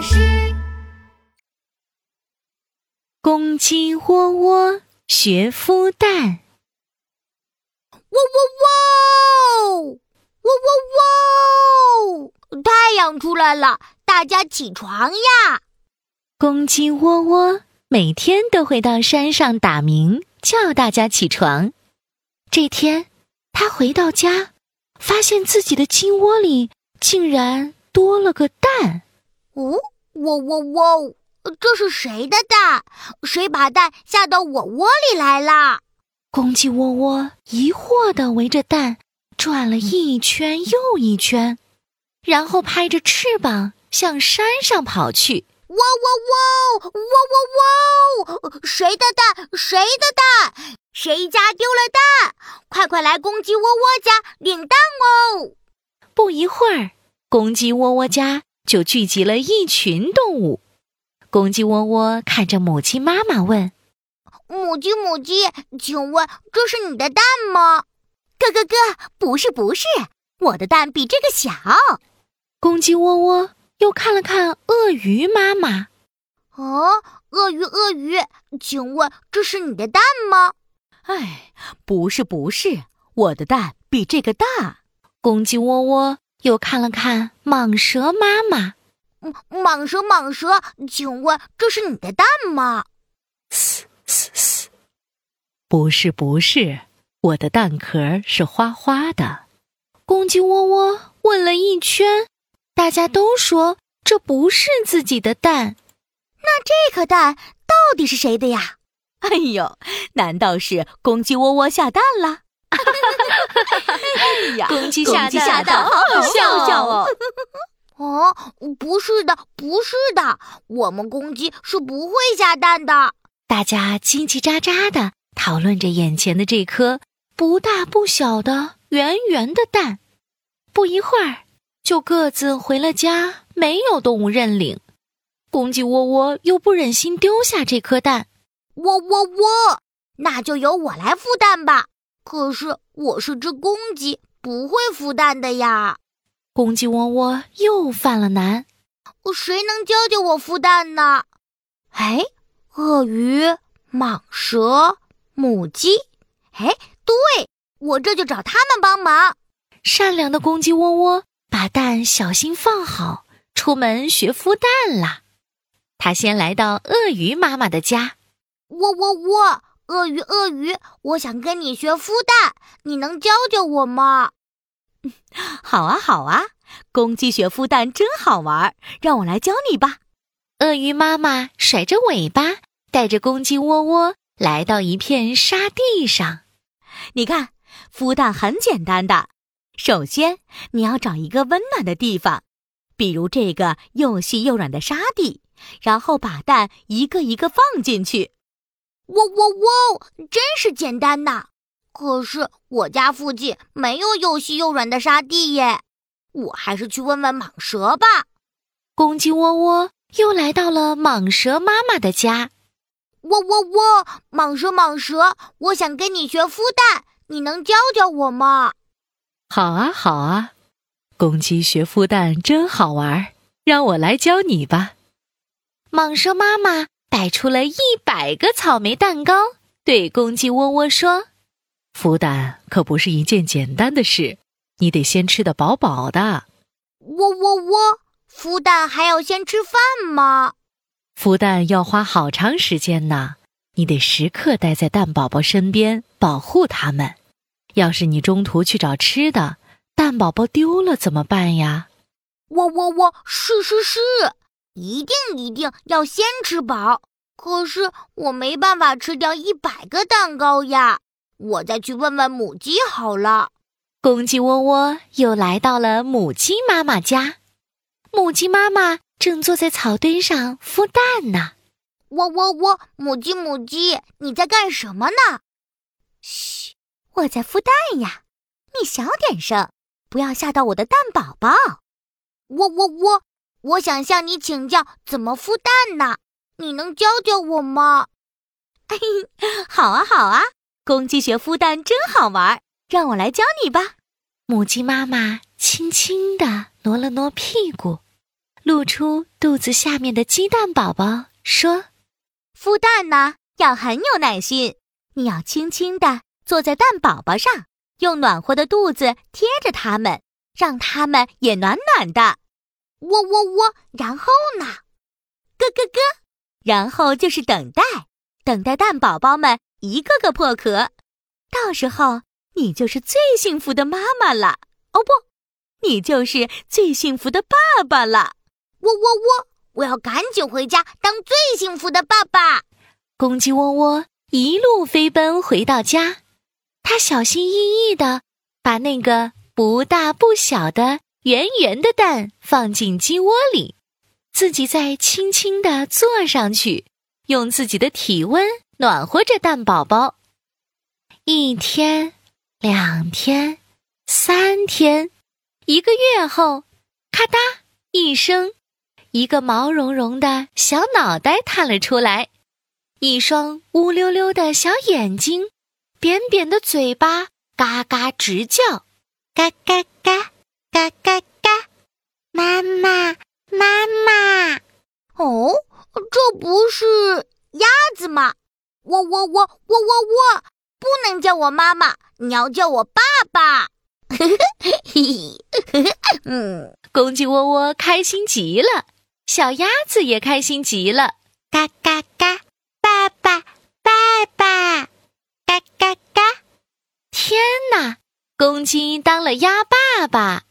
巴士。公鸡窝窝学孵蛋，喔喔喔，喔喔喔！太阳出来了，大家起床呀！公鸡窝窝每天都会到山上打鸣，叫大家起床。这天，他回到家，发现自己的鸡窝里竟然多了个蛋。哦，喔喔喔！这是谁的蛋？谁把蛋下到我窝里来了？公鸡窝窝疑惑地围着蛋转了一圈又一圈，然后拍着翅膀向山上跑去。喔喔喔！喔喔喔！谁的蛋？谁的蛋？谁家丢了蛋？快快来公鸡窝窝家领蛋哦！不一会儿，公鸡窝窝家就聚集了一群动物。公鸡窝窝看着母鸡妈妈问：“母鸡母鸡，请问这是你的蛋吗？”“咯咯咯，不是不是，我的蛋比这个小。”公鸡窝窝又看了看鳄鱼妈妈：“哦，鳄鱼鳄鱼，请问这是你的蛋吗？”“哎，不是不是，我的蛋比这个大。”公鸡窝窝又看了看蟒蛇妈妈。蟒蛇，蟒蛇，请问这是你的蛋吗？嘶嘶嘶，不是，不是，我的蛋壳是花花的。公鸡窝窝问了一圈，大家都说这不是自己的蛋。那这颗蛋到底是谁的呀？哎呦，难道是公鸡窝窝下蛋了？哎呀，公鸡下蛋，好好笑哦！哦，不是的，不是的，我们公鸡是不会下蛋的。大家叽叽喳喳的讨论着眼前的这颗不大不小的圆圆的蛋，不一会儿就各自回了家，没有动物认领。公鸡窝窝又不忍心丢下这颗蛋，窝窝窝，那就由我来孵蛋吧。可是我是只公鸡，不会孵蛋的呀。公鸡窝窝又犯了难，谁能教教我孵蛋呢？哎，鳄鱼、蟒蛇、母鸡，哎，对，我这就找他们帮忙。善良的公鸡窝窝把蛋小心放好，出门学孵蛋啦。他先来到鳄鱼妈妈的家，喔喔喔，鳄鱼鳄鱼，我想跟你学孵蛋，你能教教我吗？好啊，好啊！公鸡学孵蛋真好玩，让我来教你吧。鳄鱼妈妈甩着尾巴，带着公鸡窝窝来到一片沙地上。你看，孵蛋很简单的。首先，你要找一个温暖的地方，比如这个又细又软的沙地，然后把蛋一个一个放进去。喔喔喔，真是简单呐！可是我家附近没有又细又软的沙地耶，我还是去问问蟒蛇吧。公鸡喔喔又来到了蟒蛇妈妈的家。喔喔喔，蟒蛇蟒蛇，我想跟你学孵蛋，你能教教我吗？好啊好啊，公鸡学孵蛋真好玩，让我来教你吧。蟒蛇妈妈摆出了一百个草莓蛋糕，对公鸡窝窝说。孵蛋可不是一件简单的事，你得先吃得饱饱的。喔喔喔，孵蛋还要先吃饭吗？孵蛋要花好长时间呢，你得时刻待在蛋宝宝身边，保护它们。要是你中途去找吃的，蛋宝宝丢了怎么办呀？喔喔喔，是是是，一定一定要先吃饱。可是我没办法吃掉一百个蛋糕呀。我再去问问母鸡好了。公鸡窝窝又来到了母鸡妈妈家，母鸡妈妈正坐在草堆上孵蛋呢。喔喔喔，母鸡母鸡，你在干什么呢？嘘，我在孵蛋呀。你小点声，不要吓到我的蛋宝宝。喔喔喔，我想向你请教怎么孵蛋呢？你能教教我吗？嘿，好啊，好啊。公鸡学孵蛋真好玩，让我来教你吧。母鸡妈妈轻轻地挪了挪屁股，露出肚子下面的鸡蛋宝宝，说：“孵蛋呢，要很有耐心。你要轻轻地坐在蛋宝宝上，用暖和的肚子贴着它们，让它们也暖暖的。喔喔喔，然后呢？咯咯咯，然后就是等待，等待蛋宝宝们一个个破壳。到时候，你就是最幸福的妈妈了。哦不，你就是最幸福的爸爸了。”喔喔喔！我要赶紧回家当最幸福的爸爸。公鸡喔喔一路飞奔回到家，它小心翼翼地把那个不大不小的圆圆的蛋放进鸡窝里，自己再轻轻地坐上去，用自己的体温暖和着蛋宝宝。一天，两天，三天，一个月后，咔嗒一声。一个毛茸茸的小脑袋探了出来，一双乌溜溜的小眼睛，扁扁的嘴巴，嘎嘎直叫，嘎嘎嘎，嘎嘎嘎，妈妈，妈妈！哦，这不是鸭子吗？喔喔喔，喔喔喔！不能叫我妈妈，你要叫我爸爸。嘿嘿嘿嘿，嗯，公鸡窝窝开心极了。小鸭子也开心极了，嘎嘎嘎！爸爸，爸爸，嘎嘎嘎！天哪，公鸡当了鸭爸爸。